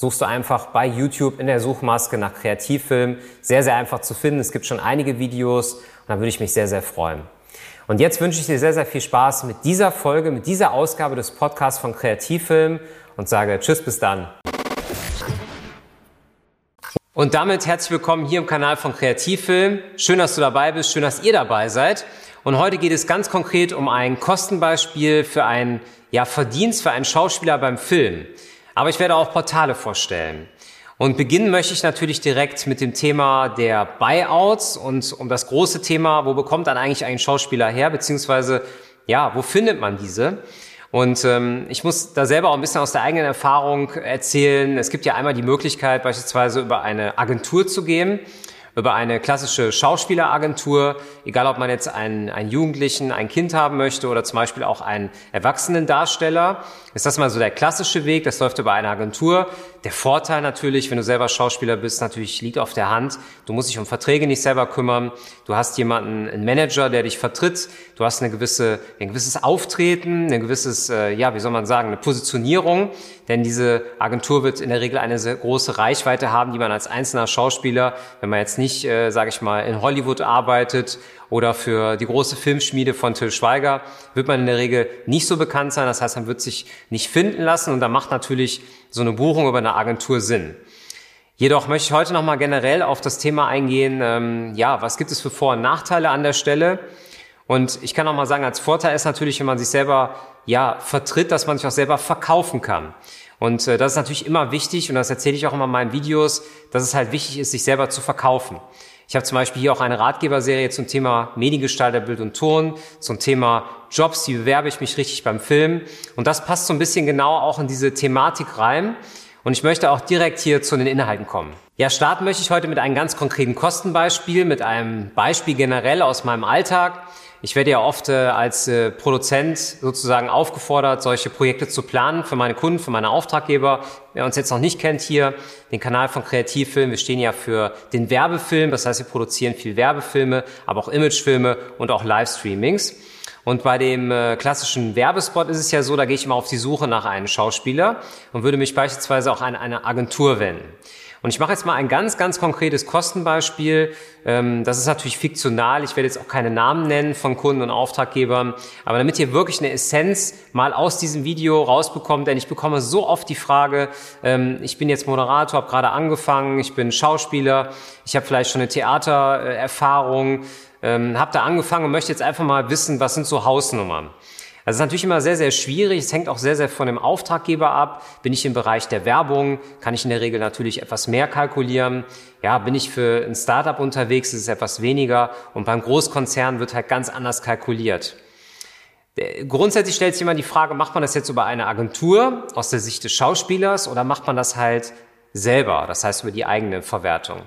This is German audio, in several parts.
suchst du einfach bei YouTube in der Suchmaske nach Kreativfilm. Sehr, sehr einfach zu finden. Es gibt schon einige Videos und da würde ich mich sehr, sehr freuen. Und jetzt wünsche ich dir sehr, sehr viel Spaß mit dieser Folge, mit dieser Ausgabe des Podcasts von Kreativfilm und sage Tschüss, bis dann. Und damit herzlich willkommen hier im Kanal von Kreativfilm. Schön, dass du dabei bist, schön, dass ihr dabei seid. Und heute geht es ganz konkret um ein Kostenbeispiel für ein ja, Verdienst für einen Schauspieler beim Film. Aber ich werde auch Portale vorstellen. Und beginnen möchte ich natürlich direkt mit dem Thema der Buyouts und um das große Thema, wo bekommt dann eigentlich ein Schauspieler her, beziehungsweise ja, wo findet man diese? Und ähm, ich muss da selber auch ein bisschen aus der eigenen Erfahrung erzählen. Es gibt ja einmal die Möglichkeit, beispielsweise über eine Agentur zu gehen über eine klassische Schauspieleragentur, egal ob man jetzt einen, einen Jugendlichen, ein Kind haben möchte oder zum Beispiel auch einen Erwachsenendarsteller, ist das mal so der klassische Weg. Das läuft über eine Agentur. Der Vorteil natürlich, wenn du selber Schauspieler bist, natürlich liegt auf der Hand. Du musst dich um Verträge nicht selber kümmern. Du hast jemanden, einen Manager, der dich vertritt. Du hast eine gewisse, ein gewisses Auftreten, ein gewisses, äh, ja, wie soll man sagen, eine Positionierung. Denn diese Agentur wird in der Regel eine sehr große Reichweite haben, die man als einzelner Schauspieler, wenn man jetzt nicht, äh, sage ich mal, in Hollywood arbeitet oder für die große Filmschmiede von Till Schweiger, wird man in der Regel nicht so bekannt sein. Das heißt, man wird sich nicht finden lassen und da macht natürlich so eine Buchung über eine Agentur Sinn. Jedoch möchte ich heute nochmal generell auf das Thema eingehen, ähm, ja, was gibt es für Vor- und Nachteile an der Stelle? Und ich kann auch mal sagen, als Vorteil ist natürlich, wenn man sich selber ja vertritt, dass man sich auch selber verkaufen kann. Und äh, das ist natürlich immer wichtig und das erzähle ich auch immer in meinen Videos, dass es halt wichtig ist, sich selber zu verkaufen. Ich habe zum Beispiel hier auch eine Ratgeberserie zum Thema Mediengestalter, Bild und Ton, zum Thema Jobs, wie bewerbe ich mich richtig beim Film. Und das passt so ein bisschen genau auch in diese Thematik rein. Und ich möchte auch direkt hier zu den Inhalten kommen. Ja, starten möchte ich heute mit einem ganz konkreten Kostenbeispiel, mit einem Beispiel generell aus meinem Alltag. Ich werde ja oft äh, als äh, Produzent sozusagen aufgefordert, solche Projekte zu planen für meine Kunden, für meine Auftraggeber. Wer uns jetzt noch nicht kennt hier, den Kanal von Kreativfilm, wir stehen ja für den Werbefilm, das heißt, wir produzieren viel Werbefilme, aber auch Imagefilme und auch Livestreamings. Und bei dem äh, klassischen Werbespot ist es ja so, da gehe ich immer auf die Suche nach einem Schauspieler und würde mich beispielsweise auch an eine Agentur wenden. Und ich mache jetzt mal ein ganz, ganz konkretes Kostenbeispiel. Ähm, das ist natürlich fiktional. Ich werde jetzt auch keine Namen nennen von Kunden und Auftraggebern. Aber damit ihr wirklich eine Essenz mal aus diesem Video rausbekommt, denn ich bekomme so oft die Frage, ähm, ich bin jetzt Moderator, habe gerade angefangen, ich bin Schauspieler, ich habe vielleicht schon eine Theatererfahrung, ähm, habe da angefangen und möchte jetzt einfach mal wissen, was sind so Hausnummern. Das ist natürlich immer sehr, sehr schwierig. Es hängt auch sehr, sehr von dem Auftraggeber ab. Bin ich im Bereich der Werbung, kann ich in der Regel natürlich etwas mehr kalkulieren. Ja, bin ich für ein Startup unterwegs, ist es etwas weniger. Und beim Großkonzern wird halt ganz anders kalkuliert. Grundsätzlich stellt sich immer die Frage, macht man das jetzt über eine Agentur aus der Sicht des Schauspielers oder macht man das halt selber, das heißt über die eigene Verwertung?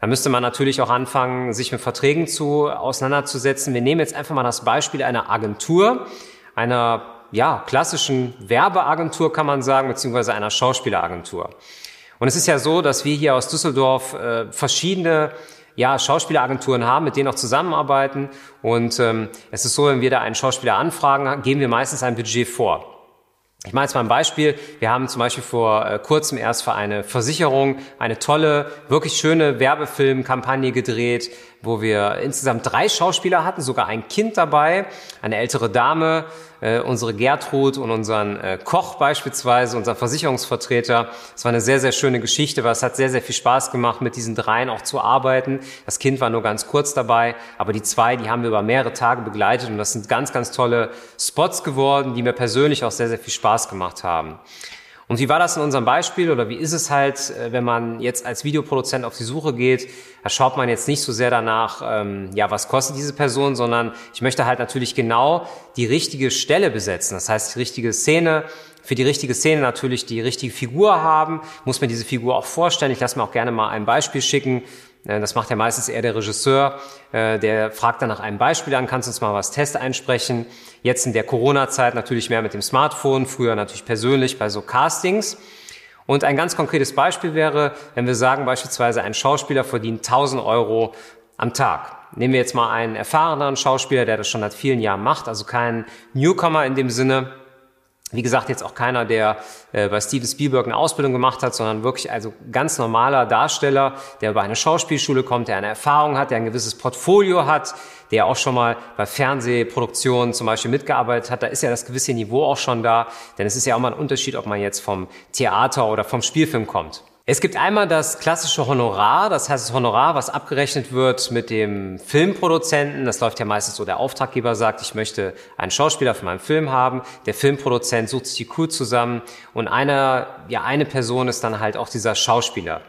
Da müsste man natürlich auch anfangen, sich mit Verträgen zu auseinanderzusetzen. Wir nehmen jetzt einfach mal das Beispiel einer Agentur einer ja, klassischen Werbeagentur, kann man sagen, beziehungsweise einer Schauspieleragentur. Und es ist ja so, dass wir hier aus Düsseldorf äh, verschiedene ja, Schauspieleragenturen haben, mit denen auch zusammenarbeiten. Und ähm, es ist so, wenn wir da einen Schauspieler anfragen, geben wir meistens ein Budget vor. Ich mache jetzt mal ein Beispiel. Wir haben zum Beispiel vor äh, kurzem erst für eine Versicherung eine tolle, wirklich schöne Werbefilmkampagne gedreht, wo wir insgesamt drei Schauspieler hatten, sogar ein Kind dabei, eine ältere Dame, äh, unsere Gertrud und unseren äh, Koch beispielsweise, unseren Versicherungsvertreter. Es war eine sehr, sehr schöne Geschichte, weil es hat sehr, sehr viel Spaß gemacht, mit diesen dreien auch zu arbeiten. Das Kind war nur ganz kurz dabei, aber die zwei, die haben wir über mehrere Tage begleitet und das sind ganz, ganz tolle Spots geworden, die mir persönlich auch sehr, sehr viel Spaß gemacht haben. Und wie war das in unserem Beispiel oder wie ist es halt, äh, wenn man jetzt als Videoproduzent auf die Suche geht? Da schaut man jetzt nicht so sehr danach, ähm, ja, was kostet diese Person, sondern ich möchte halt natürlich genau die richtige Stelle besetzen. Das heißt, die richtige Szene, für die richtige Szene natürlich die richtige Figur haben, muss mir diese Figur auch vorstellen. Ich lasse mir auch gerne mal ein Beispiel schicken. Äh, das macht ja meistens eher der Regisseur. Äh, der fragt dann nach einem Beispiel an, kannst du uns mal was Test einsprechen? Jetzt in der Corona-Zeit natürlich mehr mit dem Smartphone, früher natürlich persönlich bei so Castings. Und ein ganz konkretes Beispiel wäre, wenn wir sagen beispielsweise, ein Schauspieler verdient 1000 Euro am Tag. Nehmen wir jetzt mal einen erfahrenen Schauspieler, der das schon seit vielen Jahren macht, also kein Newcomer in dem Sinne, wie gesagt, jetzt auch keiner, der äh, bei Steven Spielberg eine Ausbildung gemacht hat, sondern wirklich also ganz normaler Darsteller, der über eine Schauspielschule kommt, der eine Erfahrung hat, der ein gewisses Portfolio hat, der auch schon mal bei Fernsehproduktionen zum Beispiel mitgearbeitet hat. Da ist ja das gewisse Niveau auch schon da, denn es ist ja auch mal ein Unterschied, ob man jetzt vom Theater oder vom Spielfilm kommt. Es gibt einmal das klassische Honorar, das heißt das Honorar, was abgerechnet wird mit dem Filmproduzenten. Das läuft ja meistens so, der Auftraggeber sagt, ich möchte einen Schauspieler für meinen Film haben. Der Filmproduzent sucht sich die Crew zusammen und einer, ja, eine Person ist dann halt auch dieser Schauspieler.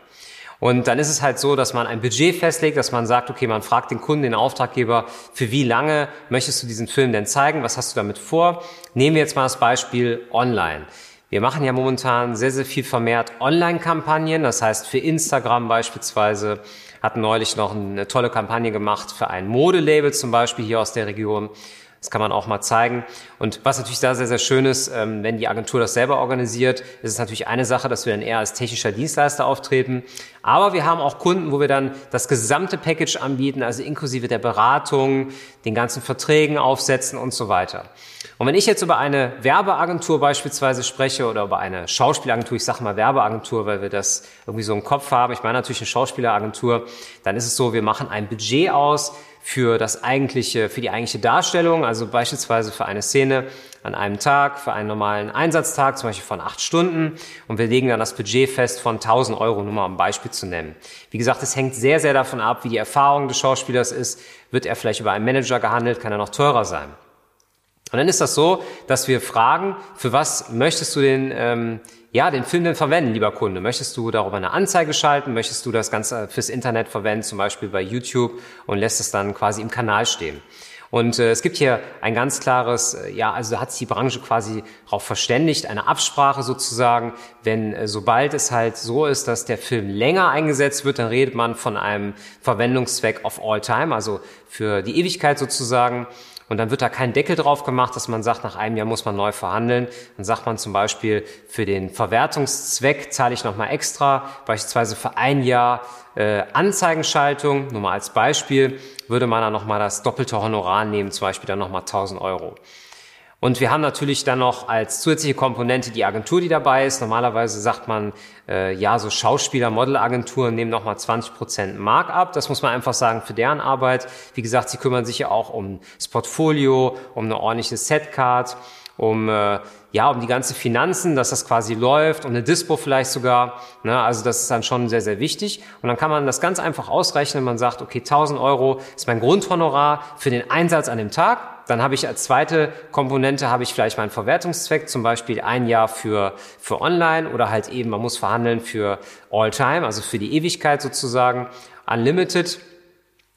Und dann ist es halt so, dass man ein Budget festlegt, dass man sagt, okay, man fragt den Kunden, den Auftraggeber, für wie lange möchtest du diesen Film denn zeigen? Was hast du damit vor? Nehmen wir jetzt mal das Beispiel online. Wir machen ja momentan sehr, sehr viel vermehrt Online-Kampagnen. Das heißt, für Instagram beispielsweise hatten neulich noch eine tolle Kampagne gemacht für ein Modelabel zum Beispiel hier aus der Region. Das kann man auch mal zeigen. Und was natürlich da sehr, sehr schön ist, ähm, wenn die Agentur das selber organisiert, ist es natürlich eine Sache, dass wir dann eher als technischer Dienstleister auftreten. Aber wir haben auch Kunden, wo wir dann das gesamte Package anbieten, also inklusive der Beratung, den ganzen Verträgen aufsetzen und so weiter. Und wenn ich jetzt über eine Werbeagentur beispielsweise spreche oder über eine Schauspielagentur, ich sage mal Werbeagentur, weil wir das irgendwie so im Kopf haben, ich meine natürlich eine Schauspieleragentur, dann ist es so, wir machen ein Budget aus für das eigentliche, für die eigentliche Darstellung, also beispielsweise für eine Szene an einem Tag, für einen normalen Einsatztag, zum Beispiel von acht Stunden. Und wir legen dann das Budget fest von 1000 Euro, nur mal ein Beispiel zu nennen. Wie gesagt, es hängt sehr, sehr davon ab, wie die Erfahrung des Schauspielers ist. Wird er vielleicht über einen Manager gehandelt, kann er noch teurer sein. Und dann ist das so, dass wir fragen, für was möchtest du den, ähm, ja, den Film denn verwenden, lieber Kunde? Möchtest du darüber eine Anzeige schalten? Möchtest du das Ganze fürs Internet verwenden, zum Beispiel bei YouTube und lässt es dann quasi im Kanal stehen? Und äh, es gibt hier ein ganz klares, äh, ja, also hat sich die Branche quasi darauf verständigt, eine Absprache sozusagen, wenn äh, sobald es halt so ist, dass der Film länger eingesetzt wird, dann redet man von einem Verwendungszweck of all time, also für die Ewigkeit sozusagen. Und dann wird da kein Deckel drauf gemacht, dass man sagt, nach einem Jahr muss man neu verhandeln. Dann sagt man zum Beispiel, für den Verwertungszweck zahle ich nochmal extra, beispielsweise für ein Jahr äh, Anzeigenschaltung, nur mal als Beispiel, würde man dann nochmal das doppelte Honorar nehmen, zum Beispiel dann nochmal 1000 Euro. Und wir haben natürlich dann noch als zusätzliche Komponente die Agentur, die dabei ist. Normalerweise sagt man, äh, ja, so Schauspieler, Modelagenturen nehmen nochmal 20 Prozent Markup. Das muss man einfach sagen für deren Arbeit. Wie gesagt, sie kümmern sich ja auch um das Portfolio, um eine ordentliche Setcard, um äh, ja, um die ganze Finanzen, dass das quasi läuft, um eine Dispo vielleicht sogar. Ne? Also das ist dann schon sehr, sehr wichtig. Und dann kann man das ganz einfach ausrechnen. Man sagt, okay, 1000 Euro ist mein Grundhonorar für den Einsatz an dem Tag dann habe ich als zweite Komponente habe ich vielleicht meinen Verwertungszweck, zum Beispiel ein Jahr für, für online oder halt eben, man muss verhandeln für All Time, also für die Ewigkeit sozusagen, Unlimited.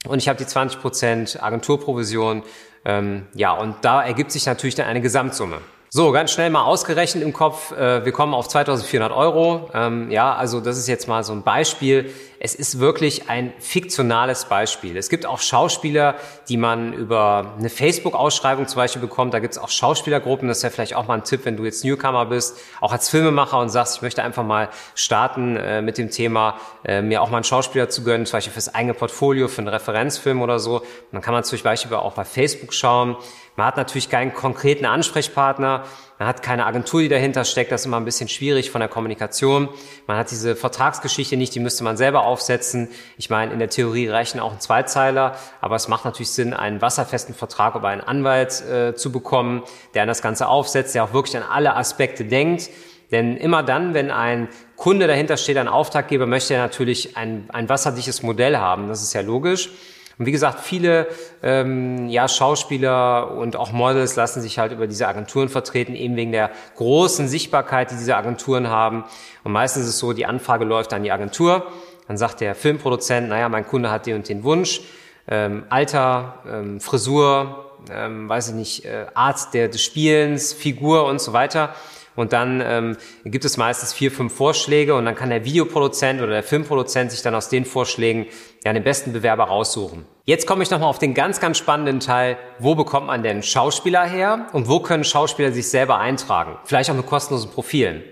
Und ich habe die 20% Agenturprovision. Ähm, ja, und da ergibt sich natürlich dann eine Gesamtsumme. So, ganz schnell mal ausgerechnet im Kopf, äh, wir kommen auf 2400 Euro. Ähm, ja, also das ist jetzt mal so ein Beispiel. Es ist wirklich ein fiktionales Beispiel. Es gibt auch Schauspieler, die man über eine Facebook-Ausschreibung zum Beispiel bekommt. Da gibt es auch Schauspielergruppen. Das wäre vielleicht auch mal ein Tipp, wenn du jetzt Newcomer bist, auch als Filmemacher und sagst, ich möchte einfach mal starten äh, mit dem Thema, äh, mir auch mal einen Schauspieler zu gönnen, zum Beispiel fürs eigene Portfolio, für einen Referenzfilm oder so. Dann kann man zum Beispiel auch bei Facebook schauen. Man hat natürlich keinen konkreten Ansprechpartner. Man hat keine Agentur, die dahinter steckt. Das ist immer ein bisschen schwierig von der Kommunikation. Man hat diese Vertragsgeschichte nicht, die müsste man selber aufsetzen. Ich meine, in der Theorie reichen auch ein Zweizeiler, aber es macht natürlich Sinn, einen wasserfesten Vertrag über einen Anwalt äh, zu bekommen, der an das Ganze aufsetzt, der auch wirklich an alle Aspekte denkt. Denn immer dann, wenn ein Kunde dahinter steht, ein Auftraggeber, möchte er natürlich ein, ein wasserdichtes Modell haben. Das ist ja logisch. Und wie gesagt, viele ähm, ja, Schauspieler und auch Models lassen sich halt über diese Agenturen vertreten, eben wegen der großen Sichtbarkeit, die diese Agenturen haben. Und meistens ist es so, die Anfrage läuft an die Agentur. Dann sagt der Filmproduzent, naja, mein Kunde hat den und den Wunsch. Ähm, Alter, ähm, Frisur, ähm, weiß ich nicht, äh, Art der, des Spielens, Figur und so weiter. Und dann ähm, gibt es meistens vier, fünf Vorschläge und dann kann der Videoproduzent oder der Filmproduzent sich dann aus den Vorschlägen ja den besten Bewerber raussuchen. Jetzt komme ich nochmal auf den ganz, ganz spannenden Teil. Wo bekommt man denn Schauspieler her und wo können Schauspieler sich selber eintragen? Vielleicht auch mit kostenlosen Profilen.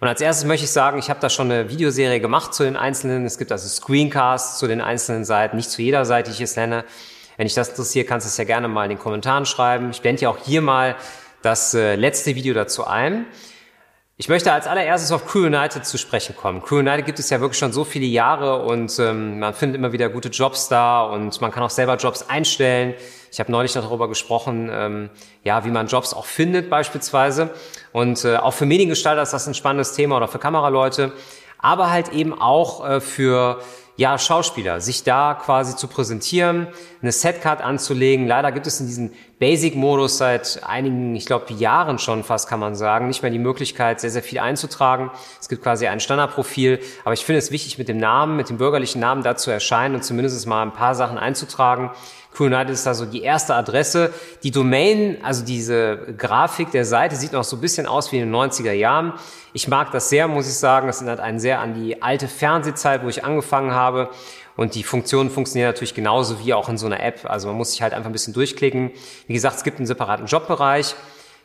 Und als erstes möchte ich sagen, ich habe da schon eine Videoserie gemacht zu den einzelnen. Es gibt also Screencasts zu den einzelnen Seiten, nicht zu jeder Seite, die ich es nenne. Wenn dich das interessiert, kannst du es ja gerne mal in den Kommentaren schreiben. Ich blende ja auch hier mal das äh, letzte Video dazu ein. Ich möchte als allererstes auf Crew United zu sprechen kommen. Crew United gibt es ja wirklich schon so viele Jahre und ähm, man findet immer wieder gute Jobs da und man kann auch selber Jobs einstellen. Ich habe neulich noch darüber gesprochen, ähm, ja, wie man Jobs auch findet beispielsweise. Und äh, auch für Mediengestalter ist das ein spannendes Thema oder für Kameraleute, aber halt eben auch äh, für ja, Schauspieler, sich da quasi zu präsentieren, eine Setcard anzulegen. Leider gibt es in diesem Basic-Modus seit einigen, ich glaube, Jahren schon fast, kann man sagen, nicht mehr die Möglichkeit, sehr, sehr viel einzutragen. Es gibt quasi ein Standardprofil, aber ich finde es wichtig, mit dem Namen, mit dem bürgerlichen Namen da zu erscheinen und zumindest mal ein paar Sachen einzutragen. United ist da so die erste Adresse. Die Domain, also diese Grafik der Seite sieht noch so ein bisschen aus wie in den 90er Jahren. Ich mag das sehr, muss ich sagen. Das erinnert einen sehr an die alte Fernsehzeit, wo ich angefangen habe. Und die Funktionen funktionieren natürlich genauso wie auch in so einer App. Also man muss sich halt einfach ein bisschen durchklicken. Wie gesagt, es gibt einen separaten Jobbereich.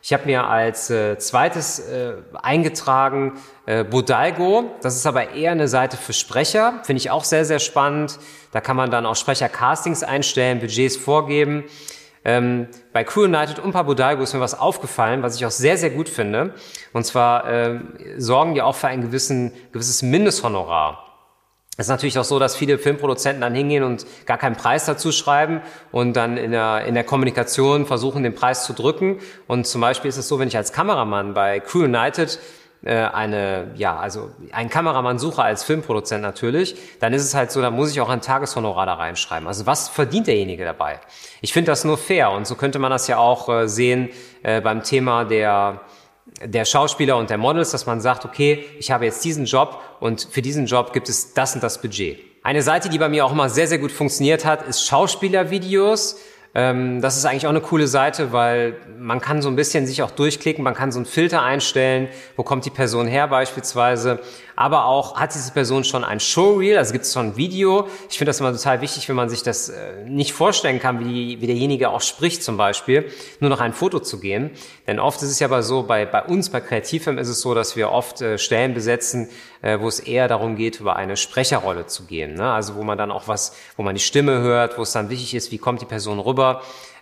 Ich habe mir als äh, zweites äh, eingetragen äh, Bodalgo. Das ist aber eher eine Seite für Sprecher. Finde ich auch sehr, sehr spannend. Da kann man dann auch Sprecher-Castings einstellen, Budgets vorgeben. Ähm, bei Crew United und bei Bodalgo ist mir was aufgefallen, was ich auch sehr, sehr gut finde. Und zwar ähm, sorgen die auch für ein gewissen, gewisses Mindesthonorar. Es ist natürlich auch so, dass viele Filmproduzenten dann hingehen und gar keinen Preis dazu schreiben und dann in der, in der Kommunikation versuchen, den Preis zu drücken. Und zum Beispiel ist es so, wenn ich als Kameramann bei Crew United äh, eine, ja, also einen Kameramann suche als Filmproduzent natürlich, dann ist es halt so, da muss ich auch ein Tageshonorar da reinschreiben. Also was verdient derjenige dabei? Ich finde das nur fair und so könnte man das ja auch äh, sehen äh, beim Thema der der Schauspieler und der Models, dass man sagt, okay, ich habe jetzt diesen Job und für diesen Job gibt es das und das Budget. Eine Seite, die bei mir auch immer sehr, sehr gut funktioniert hat, ist Schauspielervideos. Ähm, das ist eigentlich auch eine coole Seite, weil man kann so ein bisschen sich auch durchklicken, man kann so einen Filter einstellen, wo kommt die Person her beispielsweise, aber auch hat diese Person schon ein Showreel, also gibt es schon ein Video. Ich finde das immer total wichtig, wenn man sich das äh, nicht vorstellen kann, wie, wie derjenige auch spricht zum Beispiel, nur noch ein Foto zu gehen. Denn oft ist es ja aber so, bei, bei uns, bei Kreativfilm ist es so, dass wir oft äh, Stellen besetzen, äh, wo es eher darum geht, über eine Sprecherrolle zu gehen. Ne? Also wo man dann auch was, wo man die Stimme hört, wo es dann wichtig ist, wie kommt die Person rüber.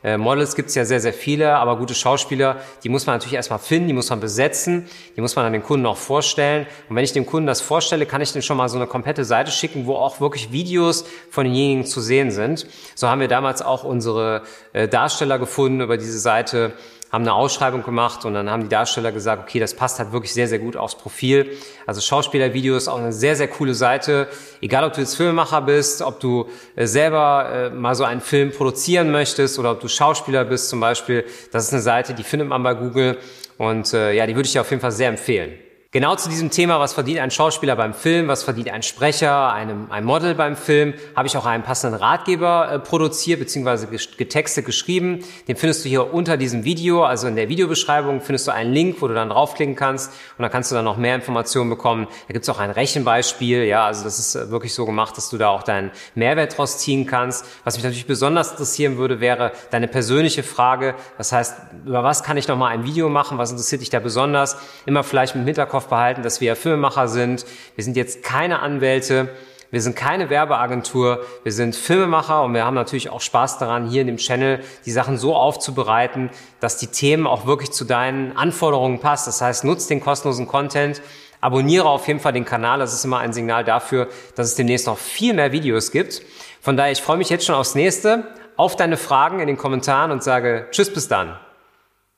Äh, Models gibt es ja sehr, sehr viele, aber gute Schauspieler, die muss man natürlich erstmal finden, die muss man besetzen, die muss man an den Kunden auch vorstellen. Und wenn ich dem Kunden das vorstelle, kann ich dem schon mal so eine komplette Seite schicken, wo auch wirklich Videos von denjenigen zu sehen sind. So haben wir damals auch unsere äh, Darsteller gefunden über diese Seite haben eine Ausschreibung gemacht und dann haben die Darsteller gesagt, okay, das passt halt wirklich sehr, sehr gut aufs Profil. Also Schauspielervideos auch eine sehr, sehr coole Seite. Egal, ob du jetzt Filmemacher bist, ob du äh, selber äh, mal so einen Film produzieren möchtest oder ob du Schauspieler bist zum Beispiel. Das ist eine Seite, die findet man bei Google und äh, ja, die würde ich dir auf jeden Fall sehr empfehlen. Genau zu diesem Thema, was verdient ein Schauspieler beim Film, was verdient ein Sprecher, einem, ein Model beim Film, habe ich auch einen passenden Ratgeber äh, produziert bzw. getextet geschrieben. Den findest du hier unter diesem Video, also in der Videobeschreibung findest du einen Link, wo du dann draufklicken kannst und dann kannst du dann noch mehr Informationen bekommen. Da gibt es auch ein Rechenbeispiel, ja, also das ist äh, wirklich so gemacht, dass du da auch deinen Mehrwert draus ziehen kannst. Was mich natürlich besonders interessieren würde, wäre deine persönliche Frage. Das heißt, über was kann ich noch mal ein Video machen? Was interessiert dich da besonders? Immer vielleicht mit dem Hinterkopf Hinterkopf behalten, dass wir Filmemacher sind. Wir sind jetzt keine Anwälte. Wir sind keine Werbeagentur, wir sind Filmemacher und wir haben natürlich auch Spaß daran, hier in dem Channel die Sachen so aufzubereiten, dass die Themen auch wirklich zu deinen Anforderungen passen. Das heißt, nutzt den kostenlosen Content, abonniere auf jeden Fall den Kanal. Das ist immer ein Signal dafür, dass es demnächst noch viel mehr Videos gibt. Von daher, ich freue mich jetzt schon aufs nächste, auf deine Fragen in den Kommentaren und sage Tschüss bis dann.